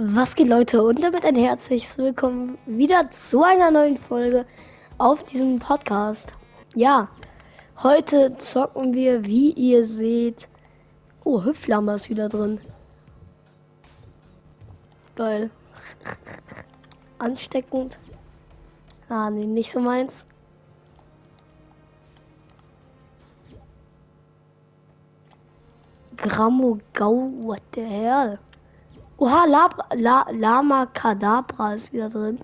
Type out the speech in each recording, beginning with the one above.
Was geht Leute und damit ein herzliches Willkommen wieder zu einer neuen Folge auf diesem Podcast. Ja, heute zocken wir, wie ihr seht. Oh, Hüpflammer ist wieder drin. Geil. Ansteckend. Ah, nee, nicht so meins. Grammo Gau, what the hell? Oha, Labra, La, Lama Kadabra ist wieder drin.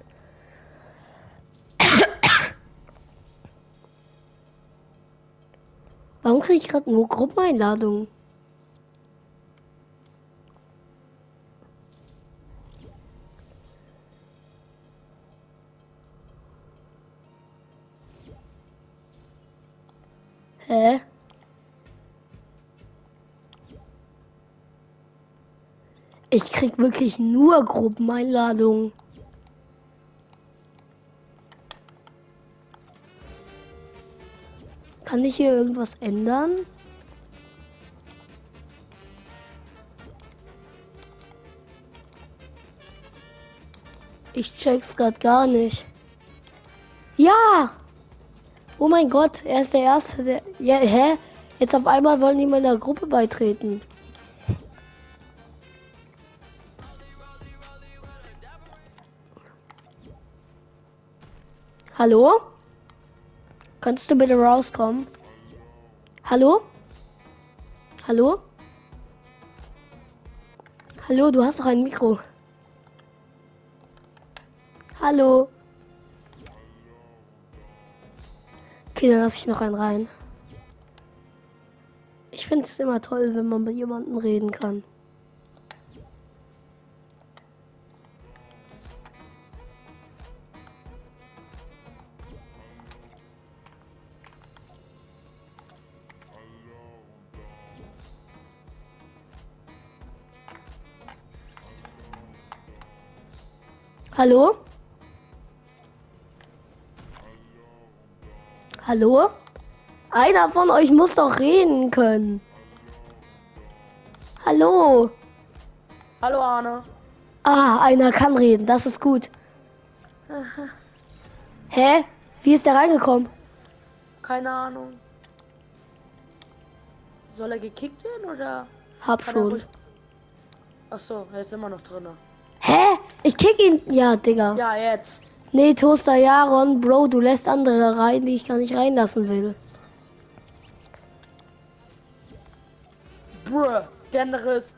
Warum kriege ich gerade nur Gruppeneinladungen? Ich krieg wirklich nur Gruppeneinladungen. Kann ich hier irgendwas ändern? Ich check's grad gar nicht. Ja! Oh mein Gott, er ist der Erste, der... Ja, hä? Jetzt auf einmal wollen die meiner Gruppe beitreten. Hallo? Kannst du bitte rauskommen? Hallo? Hallo? Hallo, du hast doch ein Mikro. Hallo? Okay, dann lasse ich noch einen rein. Ich finde es immer toll, wenn man mit jemandem reden kann. Hallo? Hallo? Einer von euch muss doch reden können. Hallo? Hallo Arne. Ah, einer kann reden, das ist gut. Hä? Wie ist der reingekommen? Keine Ahnung. Soll er gekickt werden oder? Hab er schon. ruhig- Ach so, er ist immer noch drin. Ich kick ihn. Ja, Digga. Ja, jetzt. Nee, Toaster Jaron, Bro, du lässt andere rein, die ich gar nicht reinlassen will. Bruh, ist.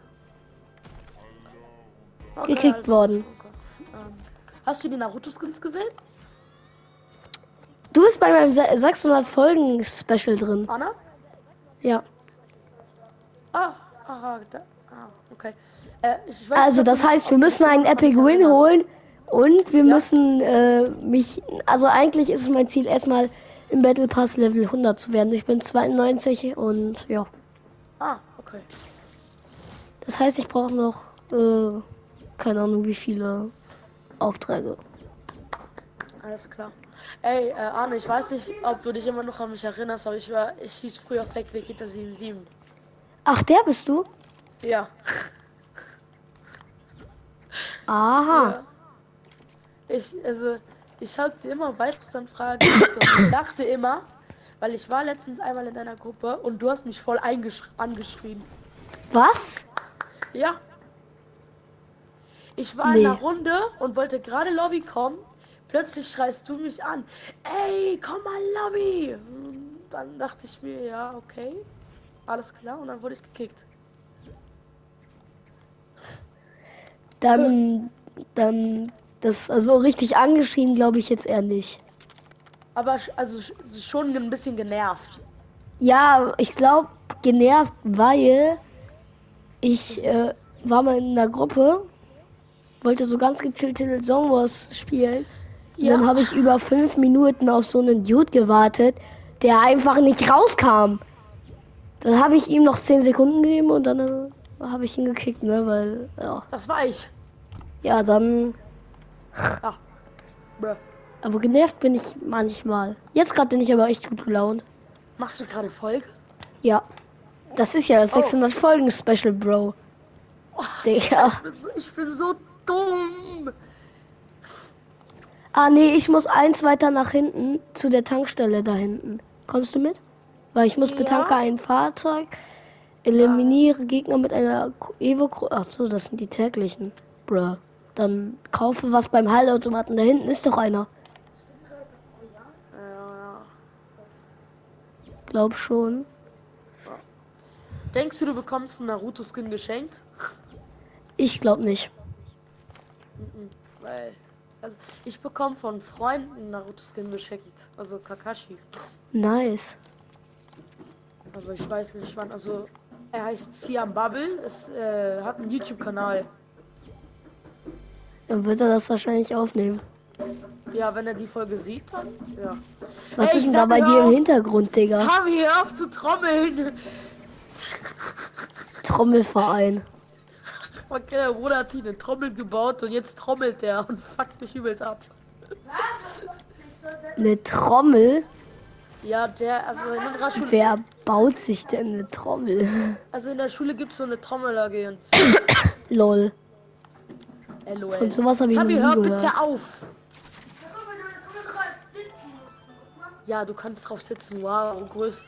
Okay, Gekickt alles- worden. Okay. Ähm, hast du die Naruto-Skins gesehen, Du bist bei meinem se- 600 Folgen Special drin. Anna? Ja. Ah, aha, da, ah, okay. Äh, weiß Also das heißt, wir müssen einen Epic Win holen und wir Ja. müssen äh, mich, also eigentlich ist es mein Ziel erstmal im Battle Pass Level 100 zu werden. Ich bin 92 und ja. Ah, okay. Das heißt, ich brauche noch äh, keine Ahnung wie viele Aufträge. Alles klar. Ey, äh, Arne, ich weiß nicht, ob du dich immer noch an mich erinnerst, aber ich war, ich hieß früher Fake Vegeta 77. Ach, der bist du? Ja. Aha. Ja. Ich, also, ich habe dir immer geschickt und ich dachte immer, weil ich war letztens einmal in deiner Gruppe und du hast mich voll angeschrien. Was? Ja. Ich war Nee. in einer Runde und wollte gerade Lobby kommen. Plötzlich schreist du mich an. Ey, komm mal Lobby. Und Dann dachte ich mir, ja, okay. Alles klar. Und dann wurde ich gekickt. Dann, dann, das, also richtig angeschrien, glaube ich jetzt eher nicht. Aber also sch- schon ein bisschen genervt. Ja, ich glaube, genervt, weil ich äh, war mal in einer Gruppe, wollte so ganz gechillt Little Song Wars spielen. Und Ja. dann habe ich über fünf Minuten auf so einen Dude gewartet, der einfach nicht rauskam. Dann habe ich ihm noch zehn Sekunden gegeben und dann äh, habe ich ihn gekickt, ne, weil, ja. Das war ich. Ja, dann, Ah. Aber genervt bin ich manchmal. Jetzt gerade bin ich aber echt gut gelaunt. Machst du gerade Folge? Ja. Das ist ja das Oh. 600 Folgen Special, Bro. Oh, Digga. Ich bin so, ich bin so dumm. Ah, nee, ich muss eins weiter nach hinten zu der Tankstelle da hinten. Kommst du mit? Weil ich muss Ja. betanke ein Fahrzeug, eliminiere Gegner mit einer Evo. Ach so, das sind die täglichen. Bruh. Dann kaufe was beim Heilautomaten. Da hinten ist doch einer. Ja. Glaub schon. Denkst du, du bekommst einen Naruto-Skin geschenkt? Ich glaub nicht. Mhm. Weil, also, ich bekomme von Freunden einen Naruto-Skin geschenkt. Also Kakashi. Nice. Aber ich weiß nicht wann. Also, er heißt Siam Bubble. Es äh, hat einen YouTube-Kanal. Dann wird er das wahrscheinlich aufnehmen. Ja, wenn er die Folge sieht, dann. Ja. Was Ey, ist denn da bei dir im. Hintergrund, Digga? Sami, hör auf zu trommeln! Trommelverein. Okay, der Bruder hat sich eine Trommel gebaut und jetzt trommelt der und fuckt mich übelst ab. Eine Trommel? Ja, der, also in unserer Schule, Wer baut sich denn eine Trommel? also in der Schule gibt es so eine Trommel AG und Lol. LOL. Von sowas habe ich nie hör gehört. bitte auf! Ja, du kannst drauf sitzen. Wow, größt.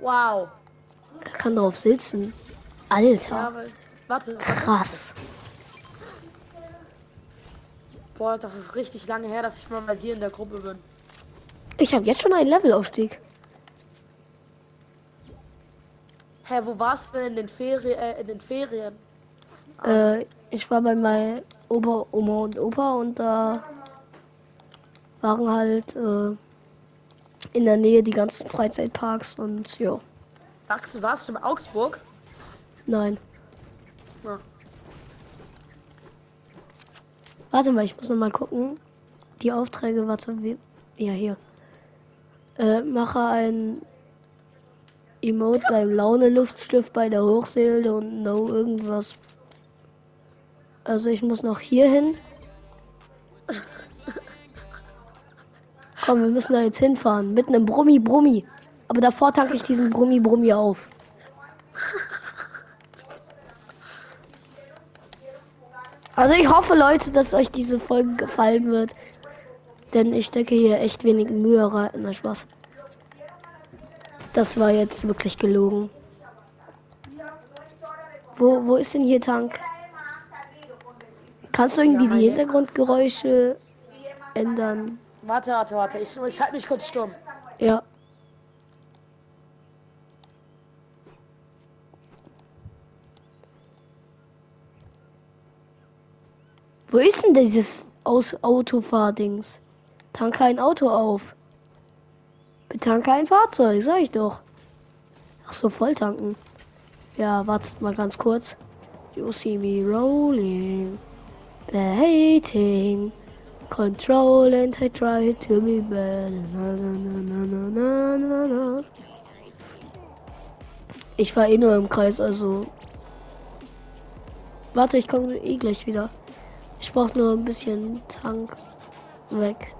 Wow. Kann drauf sitzen. Ja, Alter. weil, warte. Krass. Boah, das ist richtig lange her, dass ich mal bei dir in der Gruppe bin. Ich habe jetzt schon einen Levelaufstieg. Hä, wo warst du denn in den Ferien? Äh, in den Ferien? Äh, ich war bei meinem Opa, Oma und Opa und da waren halt äh, in der Nähe die ganzen Freizeitparks und ja, Warst, warst du in Augsburg? nein. Ja. Warte mal, ich muss noch mal gucken. Die Aufträge, warte, wie, ja hier. Äh, mache ein Emote beim Laune-Luftstift bei der Hochseele und no irgendwas. Also ich muss noch hier hin. Komm, wir müssen da jetzt hinfahren. Mit einem Brummi-Brummi. Aber davor tanke ich diesen Brummi-Brummi auf. Also ich hoffe, Leute, dass euch diese Folge gefallen wird. Denn ich stecke hier echt wenig Mühe rein. Na Spaß. Das war jetzt wirklich gelogen. Wo, wo ist denn hier Tank? Kannst du irgendwie Ja, die Hintergrundgeräusche ändern? Warte, warte, warte. Ich, ich halte mich kurz stumm. Ja. Wo ist denn dieses Aus Autofahrdings? Tanke ein Auto auf. Betanke ein Fahrzeug, sag ich doch. Ach so, volltanken. Ja, wartet mal ganz kurz. You see me rolling, hating, control and I try to be better. Na, na, na. Ich war eh nur im Kreis, also. Warte, ich komme eh gleich wieder. Ich brauche nur ein bisschen Tank weg.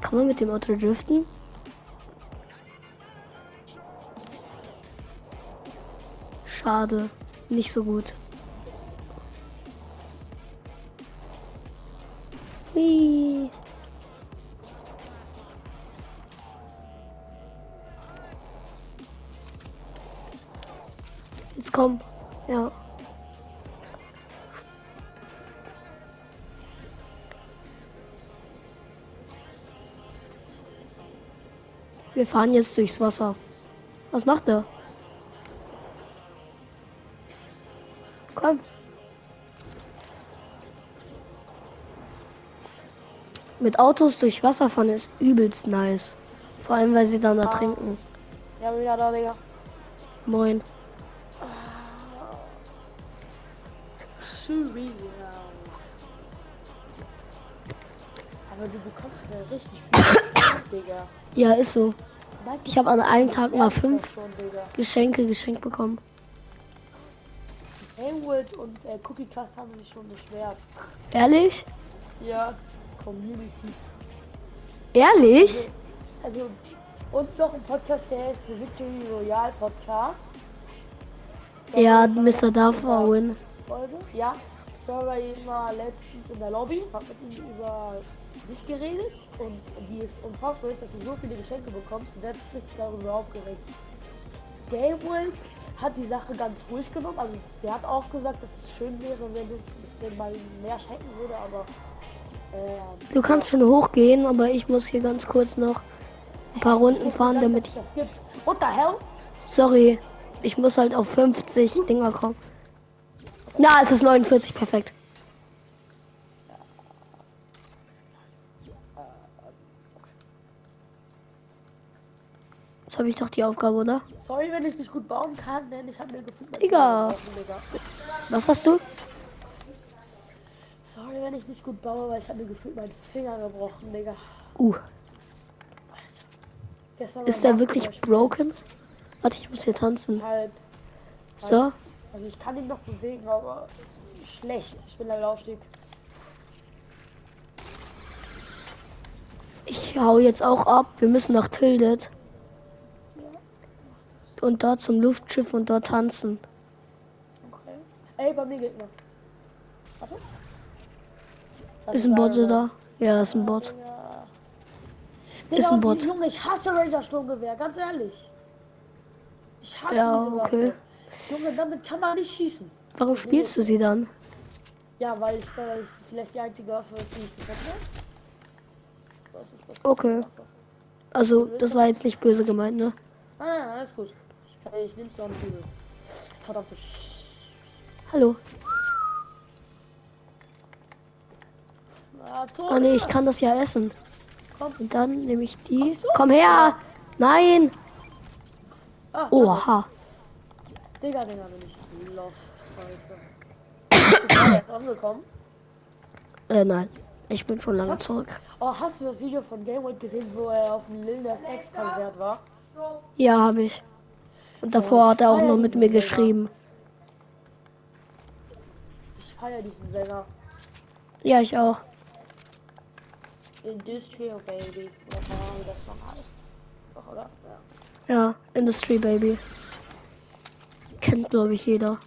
Kann man mit dem Auto driften? Schade, nicht so gut. Whee. Jetzt komm. Ja. Wir fahren jetzt durchs Wasser. Was macht er? Komm. Mit Autos durch Wasser fahren ist übelst nice. Vor allem, weil sie dann ertrinken. Ja, bin wieder da, Digga. Moin. Surreal. Aber du bekommst ja richtig viel, Digga. Ja, ist so. Ich habe an einem Tag mal fünf. Geschenke geschenkt bekommen. Haywood und äh, Cookie Cast haben sich schon beschwert. Ehrlich? Ja, Community. Ehrlich? Also, Und noch ein Podcast, der ist der Victory Royale Podcast. Da Ja, Mr. mal Darth letztens in der Owen. Folge. Ja, ich war bei ihm mal letztens in der Lobby, hab mit ihm über dich geredet und wie es unfassbar ist, dass du so viele Geschenke bekommst und der hat sich richtig darüber aufgeregt. World hat die Sache ganz ruhig genommen, also der hat auch gesagt, dass es schön wäre, wenn es wenn man ihm mehr schenken würde, aber ähm, Du kannst schon hochgehen, aber ich muss hier ganz kurz noch ein paar ich Runden fahren, damit es das gibt. What the hell? Sorry, ich muss halt auf 50 Dinger kommen. Na, es ist 49, perfekt. Jetzt habe ich doch die Aufgabe, oder? Sorry, wenn ich nicht gut bauen kann, denn ich habe mir gefühlt Digga. Was hast du? Sorry, wenn ich nicht gut baue, weil ich habe mir gefühlt meinen Finger gebrochen, Digga. Uh, ist der wirklich broken? Warte, ich muss hier tanzen. Halb. So, Also ich kann ihn noch bewegen, aber schlecht. Ich bin Level Aufstieg. ich hau jetzt auch ab. Wir müssen nach Tildet. Und dort zum Luftschiff und dort tanzen. Okay. Ey, bei mir Gegner. Warte. Das Ist ein Bot da? Ja, ist ein Bot. Ja. Ist ein Bot. Junge, ich hasse Ranger Sturmgewehr, ganz ehrlich. Ich hasse Ja, diese Waffe. okay. Junge, damit kann man nicht schießen. Warum spielst du sie dann? Ja, weil ich das ist vielleicht die einzige Waffe, die ich für Okay. Also, das war jetzt nicht böse gemeint, ne? Ah, nein, nein, alles gut. Ich, kann- ich nehm's auch nicht übel. Verdammte Sch Hallo. Ah, Ah, nee, ich kann das ja essen. Komm. Und dann nehme ich die. Kommst du? Komm her! Nein! Ah, Oha. Digga, Digga, bin ich lost heute. Angekommen? Äh, nein. Ich bin schon lange zurück. Oh, hast du das Video von Gameway gesehen, wo er auf dem Lil Nas X-Konzert war? Ja, habe ich. Und davor hat er auch noch mit mir geschrieben. Ich feiere diesen Sänger. Ja, ich auch. Industrial Baby. Oder keine Ahnung, wie das Song heißt. Doch, oder? Ja. Ja, Industry Baby. Kennt, glaube ich, jeder.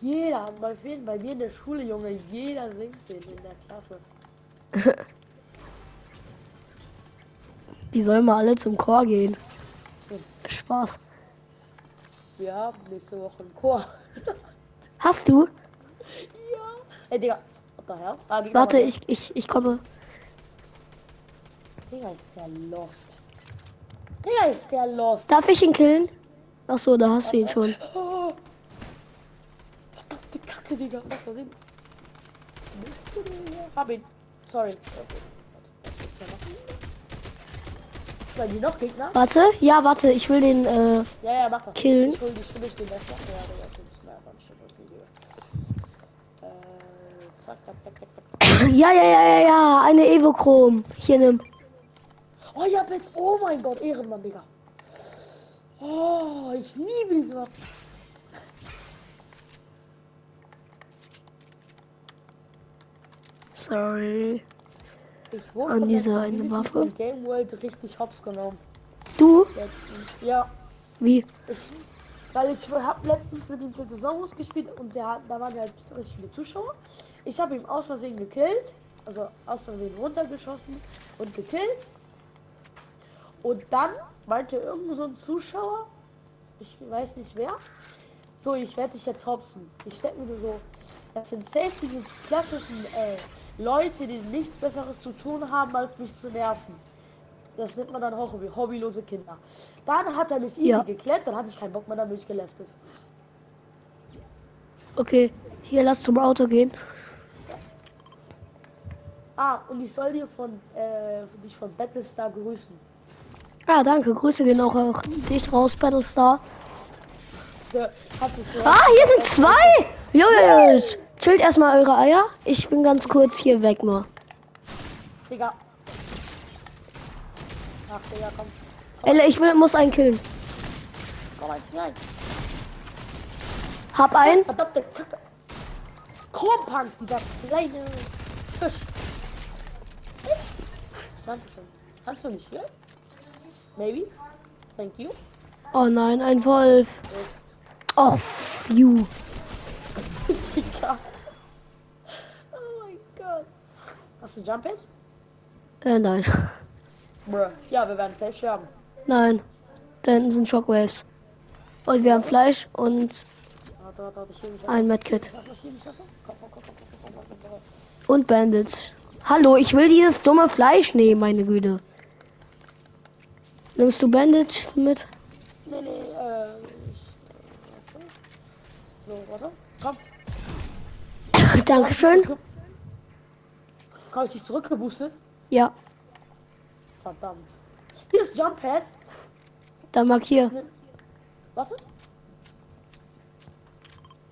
Jeder, bei, vielen, bei mir in der Schule, Junge, jeder singt den in der Klasse. Die sollen mal alle zum Chor gehen. Spaß. Wir haben nächste Woche einen Chor. Hast du? ja. Ey, Digga. Hell? Ah, Warte, war ich, ich, ich komme. Digga, ist der lost. Digga, ist der lost. Darf ich ihn killen? Ach so, da hast du ihn schon. Oh. Verdammte Kacke, Digga. Was versehen. Hab ihn. Sorry. Okay. Weil die noch Gegner? Warte, ja, warte, ich will den, äh, Ja, ja, mach das. Killen. Ich hol dich, hol dich den Messer. Ja, Digga, bist nah dran. Shit, okay. Äh, zack, zack, zack, zack, zack. ja, ja, ja, ja, ja, eine Evochrom. Hier nimm. Oh ja, bitte. Oh mein Gott, Ehrenmann, Digga. Oh, ich liebe diese Waffe. Sorry. Ich wurde An von diese der eine Waffe? Game World richtig hops genommen. Du? Letztens. Ja, Wie? ich, weil ich habe letztens mit ihm Saisonus gespielt und der, hat- da waren halt richtig viele Zuschauer. Ich habe ihn aus Versehen gekillt, also aus Versehen runtergeschossen und gekillt. Und dann meinte irgend so ein Zuschauer, ich weiß nicht wer, so, ich werde dich jetzt hopsen. Ich denke mir so, das sind safe diese klassischen äh, Leute, die nichts Besseres zu tun haben, als mich zu nerven. Das nennt man dann auch Hobby, hobbylose Kinder. Dann hat er mich easy Ja. geklärt, dann hatte ich keinen Bock mehr, dann bin ich geleftet. Okay, hier lass zum Auto gehen. Ah, und ich soll dir von, äh, dich von Battlestar grüßen. Ah, danke. Grüße gehen auch auf dich raus, Battlestar. Es Ah, hier sind zwei! Jungs, chillt erstmal eure Eier. Ich bin ganz kurz hier weg mal. Digga. Ach, Digga, komm. Elle, ich will, muss einen killen. Komm rein, nein. Hab einen. Verdammte Kacke. Krumpang, dieser kleine Fisch. Dankeschön. Kannst du nicht hier? Maybe. Thank you. Oh nein, ein Wolf. Oh, phew. Digga. Oh mein Gott. Hast du Jump Pad? Äh, nein. Bruh. Ja, wir werden safe sterben. Nein. Da hinten sind Shockwaves. Und wir haben Fleisch und Warte, warte, warte, ein Medkit. Und Bandage. Hallo, ich will dieses dumme Fleisch nehmen, meine Güte. Nimmst du Bandage mit? Nee, nee, äh. Ich. So, warte. Komm. Dankeschön. Habe ich dich zurückgeboostet? Ja, Verdammt. Hier ist Jump Pad. dann markier. Warte.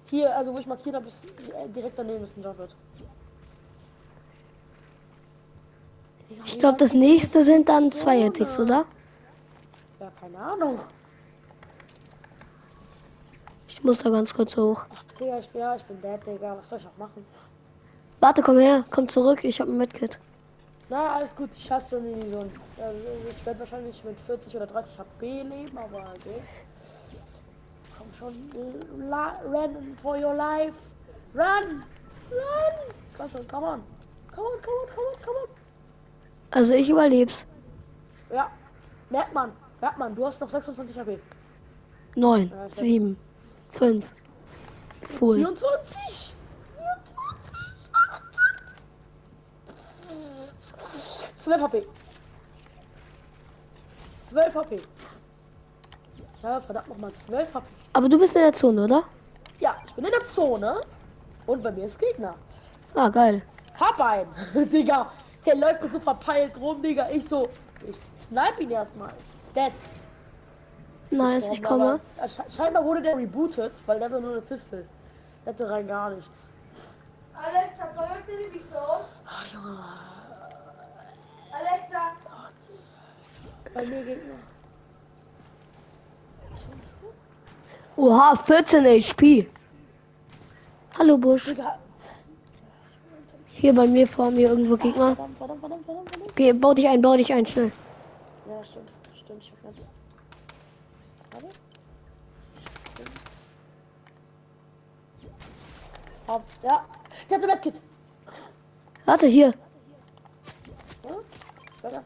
Hier, also wo ich markiert habe, ist äh, direkt daneben ist ein Jump Pad. Ich glaube, das nächste sind dann zwei Ticks, oder? Ja, keine Ahnung. Ich muss da ganz kurz hoch. Ach, Digga, ich bin, ja, ich bin dead, Digga. Was soll ich auch machen? Warte, komm her, komm zurück, ich habe ein Medkit. Na, alles gut, ich hasse schon in die Zone. Also, ich werde wahrscheinlich mit 40 oder 30 HP leben, aber okay. Komm schon, äh, run for your life. Run! Run! Komm schon, come on. Come on, come on, come on, come on. Also ich überleb's. Ja, merkt man, merkt man, du hast noch 26 HP. Neun, Ja, ich hab's. sieben, fünf. Full. 24! 24! 12 HP. 12 HP. Ich habe verdammt nochmal 12 HP. Aber du bist in der Zone, oder? Ja, ich bin in der Zone. Und bei mir ist Gegner. Ah, geil. Hab einen. Digga. Der läuft so verpeilt rum, Digga. Ich so. Ich snipe ihn erstmal. Dead. Ist Nice, ich komme. sche- Scheinbar wurde der rebootet, weil der hatte nur eine Pistole. Der hatte rein gar nichts. Alexa, folgte die Mission. Ach, Junge. Bei mir Gegner. Oha, 14 HP. Hallo Busch. Hier bei mir vor mir irgendwo Gegner. Verdammt, verdammt, verdammt, verdammt, verdammt. Geh, bau dich ein, bau dich ein, schnell. Ja, stimmt. Stimmt, ich hab ganz. Warte. Stimmt. Hab, ja. Der hat ein Medkit. Warte, hier. Ja? Weiter.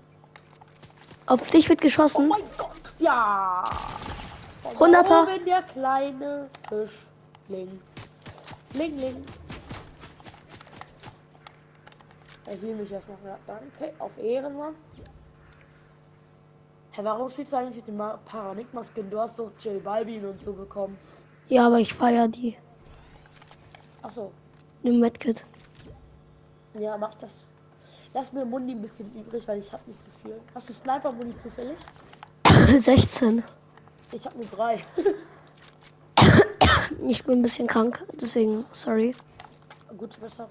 Auf dich wird Oh geschossen. mein Gott. Ja. Hunderter. oben der kleine Fischling. Ling, ling. Er hielt mich erstmal. Danke. Auf Ehren, Mann. Hä, warum spielst du eigentlich mit dem Ma- Paradigma-Skin? Du hast doch J Balvin und so bekommen. Ja, aber ich feier die. Achso. Nimm Medkit. Ja, mach das. Lass mir Mundi ein bisschen übrig, weil ich hab nicht so viel. Hast du Sniper-Mundi zufällig? 16. Ich hab nur drei. Ich bin ein bisschen krank, deswegen sorry. Gute Besserung.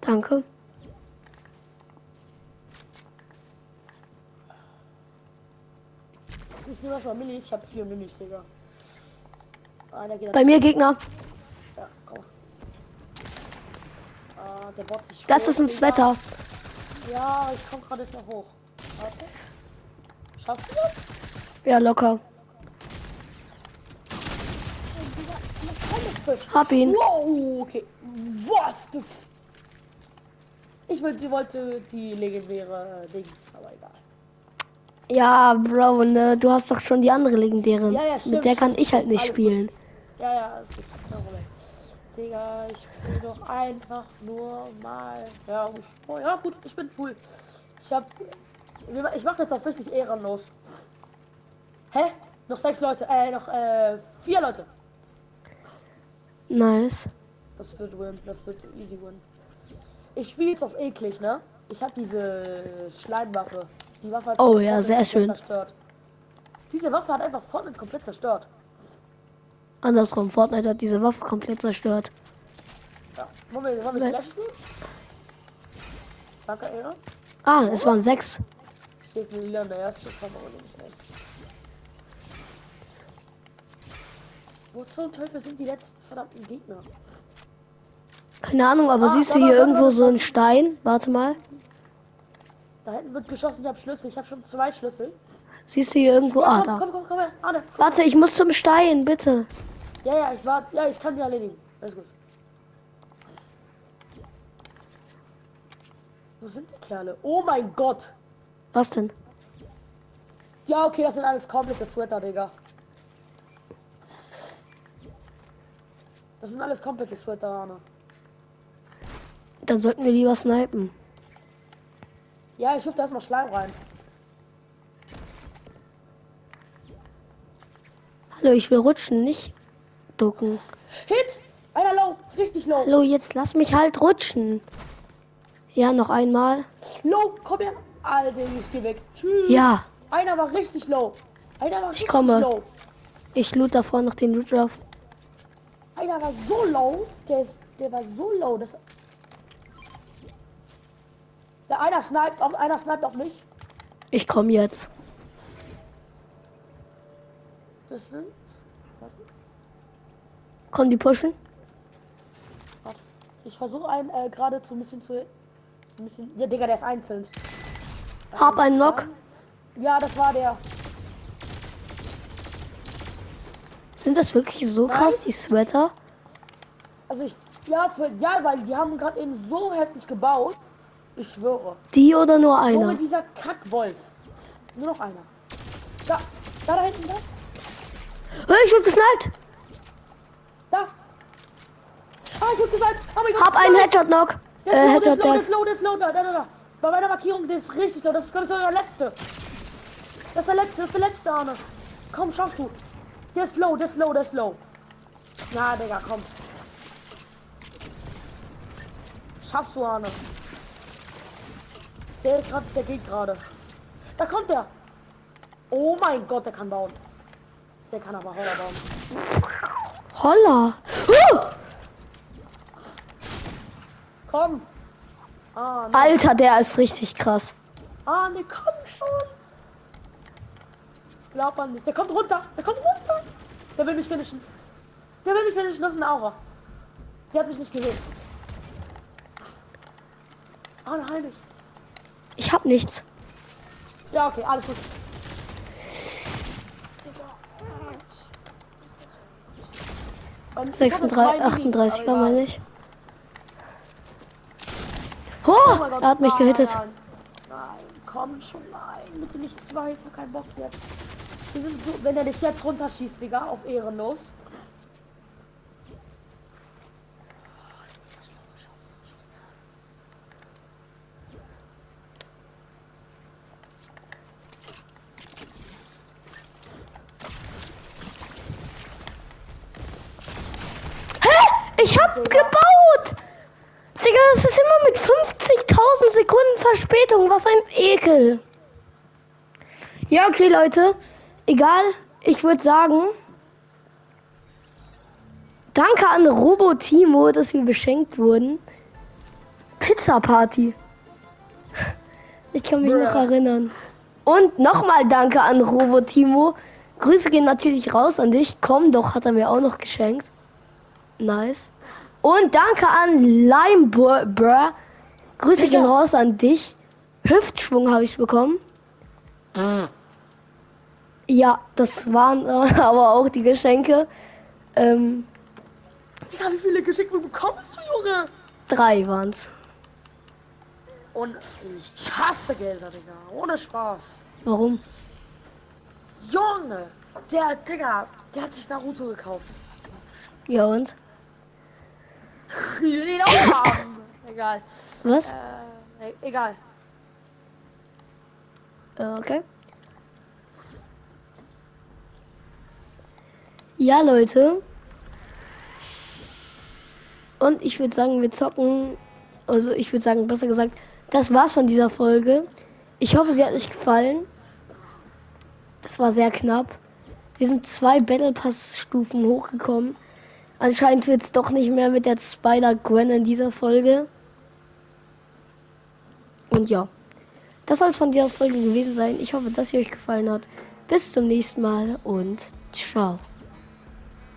Danke. Ich nehme erstmal Minis. Ich habe vier Minis, Digga. Geht Bei mir Gegner. Ja, komm. Ah, der Bot ist Das ist ein. Sweater. Ja, ich komm gerade noch hoch. Warte. Schaffst du das? Ja, locker. Hab ihn. Wow, okay. Was? Ich wollte, die wollte die legendäre Dings, aber egal. Ja, Bro, ne, du hast doch schon die andere legendäre. Ja, ja, stimmt, Mit der kann stimmt, ich halt nicht alles spielen. Ja, ja, es geht. Digga, ich will doch einfach nur mal. Ja, ich, oh, ja gut, ich bin full. Ich hab. Ich mach jetzt das richtig ehrenlos. Hä? Noch sechs Leute, äh, noch äh, vier Leute. Nice. Das wird win, das wird easy win. Ich spiele jetzt auf eklig, ne? Ich habe diese Schleimwaffe. Die Waffe hat Oh ja, sehr schön. Zerstört. Diese Waffe hat einfach Fortnite komplett zerstört. Andersrum, Fortnite hat diese Waffe komplett zerstört. Ja. Wir, wollen wir flashen? Danke, Ehre. Ah, es waren sechs. Ist ein Lila in der ersten Kamera, nicht echt. Wo zum Teufel sind die letzten verdammten Gegner? Keine Ahnung, aber Ah, siehst du hier da, irgendwo da, so einen Stein? Warte mal. Da hinten wird geschossen, ich habe Schlüssel. Ich habe schon zwei Schlüssel. Siehst du hier irgendwo? Ah, komm, da. komm, komm, komm her. Arne, komm. Warte, ich muss zum Stein, bitte. Ja, ja, ich warte. Ja, ich kann die erledigen. Alles gut. Wo sind die Kerle? Oh mein Gott. Was denn? Ja, okay, das sind alles komplette Sweater, Digga. Das sind alles komplette Sweater, Arne. Dann sollten wir lieber snipen. Ja, ich wirf da erstmal Schleim rein. Hallo, ich will rutschen, nicht ducken. Hit! Einer low, richtig low. Hallo, jetzt lass mich halt rutschen. Ja, noch einmal. Low, komm her. Alter, ich geh weg. Tschüss. Ja, Einer war richtig low. Einer war richtig komme. low. ich loot davor noch den Loot drauf. Einer war so low, der, ist, der war so low, dass. Der einer sniped auf, einer sniped auf mich. Ich komme jetzt. Das sind. Warte, Kommen die pushen? warte. Ich versuche einen äh, gerade zu ein bisschen zu. Ein bisschen. Ja, Digga, der ist einzeln. Hab einen Knock. Ja, das war der. Sind das wirklich so krass, die Sweater? Also ich. Ja, für, ja, weil die haben gerade eben so heftig gebaut. Ich schwöre. Die oder nur einer? dieser Kackwolf. Nur noch einer. Da, da, da hinten, da. Hey, ich wurde gesniped. Da. Ah, ich hab gesagt. Oh mein Gott. Hab einen. Headshot-Knock. Der Äh, Headshot low, der ist low, der ist low, da, da, da. Bei meiner Markierung, der ist richtig low. Das ist, glaube ich, der letzte. Das ist der letzte, das ist der letzte, Arne. Komm, schaffst du. Der ist low, der ist low, der ist low. Na, Digga, komm. Schaffst du, Arne. Der, grad, der geht gerade. Da kommt der. Oh mein Gott, der kann bauen. Der kann aber Holler bauen. Holla. Huh! Komm. Ah, ne. Alter, der ist richtig krass. Ah, ne, komm schon. Ich glaub an nicht. Der kommt runter. Der kommt runter. Der will mich finishen. Der will mich finishen. Das ist eine Aura. Der hat mich nicht gesehen. Ah, ne, heil mich. Ich hab nichts. Ja, okay, alles gut. Und ich hatte 36, zwei Minis, 38 aber war meine egal. ich. Oh, Oh Gott, er hat mich nein, gehittet. Nein, nein, komm schon, nein, bitte nichts weiter, kein Bock jetzt. So, wenn er dich jetzt runterschießt, Digga, auf ehrenlos. Hä? Ich hab gebaut! Digga, das ist immer mit 50.000 Sekunden Verspätung. Was ein Ekel. Ja, okay, Leute. Egal. Ich würde sagen, danke an Robotimo, dass wir beschenkt wurden. Pizza Party. Ich kann mich noch Bruh. erinnern. Und nochmal danke an Robotimo. Grüße gehen natürlich raus an dich. Komm doch, hat er mir auch noch geschenkt. Nice. Und danke an Limebur. Grüße gehen raus an dich. Hüftschwung habe ich bekommen. Ja, das waren äh, aber auch die Geschenke. Ähm, Digga, wie viele Geschenke bekommst du, Junge? drei waren's. Und ich hasse Gelder, Digga. Ohne Spaß. Warum? Junge, der, Digga, der hat sich Naruto gekauft. Ja und? Egal. Was? Äh, egal. Äh, okay. Ja, Leute. Und ich würde sagen, wir zocken. Also, ich würde sagen, besser gesagt, das war's von dieser Folge. Ich hoffe, sie hat euch gefallen. Das war sehr knapp. Wir sind zwei Battle Pass Stufen hochgekommen. Anscheinend wird es doch nicht mehr mit der Spider-Gwen in dieser Folge. Und ja. Das soll es von dieser Folge gewesen sein. Ich hoffe, dass sie euch gefallen hat. Bis zum nächsten Mal und ciao.